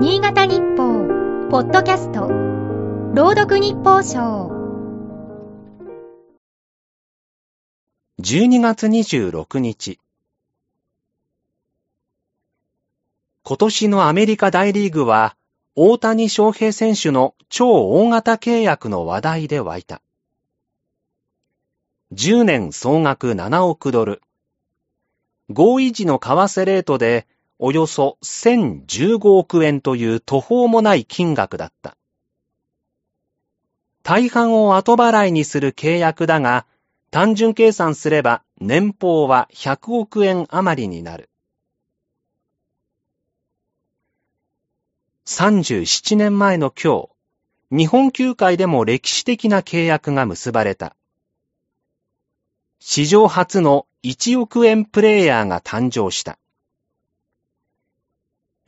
新潟日報、ポッドキャスト、朗読日報賞。12月26日。今年のアメリカ大リーグは、大谷翔平選手の超大型契約の話題で沸いた。10年総額7億ドル。合意時の為替レートでおよそ1015億円という途方もない金額だった。大半を後払いにする契約だが、単純計算すれば年俸は100億円余りになる。37年前の今日、日本球界でも歴史的な契約が結ばれた。史上初の1億円プレイヤーが誕生した。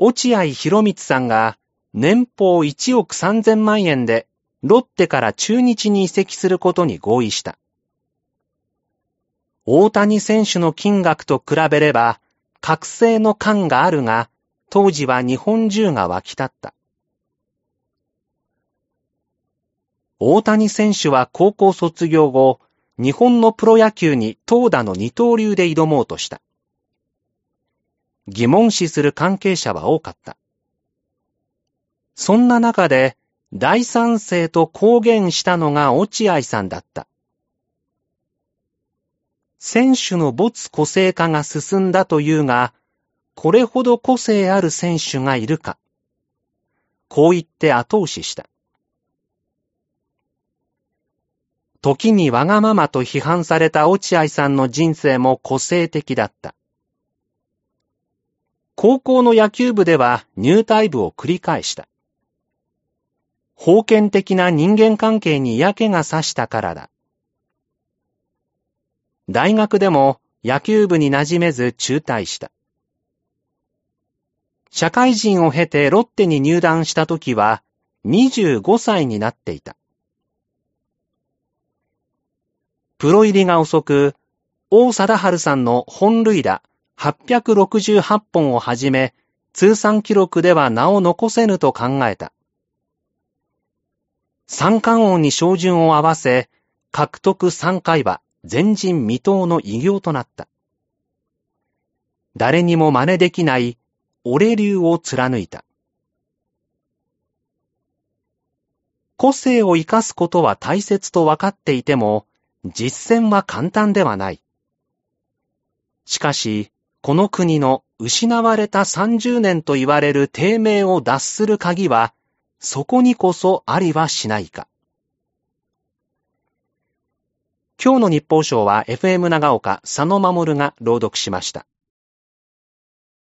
落合博満さんが年俸1億3000万円でロッテから中日に移籍することに合意した。大谷選手の金額と比べれば、覚醒の感があるが、当時は日本中が沸き立った。大谷選手は高校卒業後、日本のプロ野球に投打の二刀流で挑もうとした。疑問視する関係者は多かった。そんな中で、大賛成と公言したのが落合さんだった。選手の没個性化が進んだというが、これほど個性ある選手がいるか。こう言って後押しした。時にわがままと批判された落合さんの人生も個性的だった。高校の野球部では入隊部を繰り返した。封建的な人間関係に嫌気がさしたからだ。大学でも野球部に馴染めず中退した。社会人を経てロッテに入団した時は25歳になっていた。プロ入りが遅く、王貞治さんの本塁打868本をはじめ、通算記録では名を残せぬと考えた。三冠王に照準を合わせ、獲得3回は前人未到の偉業となった。誰にも真似できない、俺流を貫いた。個性を生かすことは大切と分かっていても、実践は簡単ではない。しかし、この国の失われた30年と言われる低迷を脱する鍵は、そこにこそありはしないか。今日の日報賞は FM 長岡佐野守が朗読しました。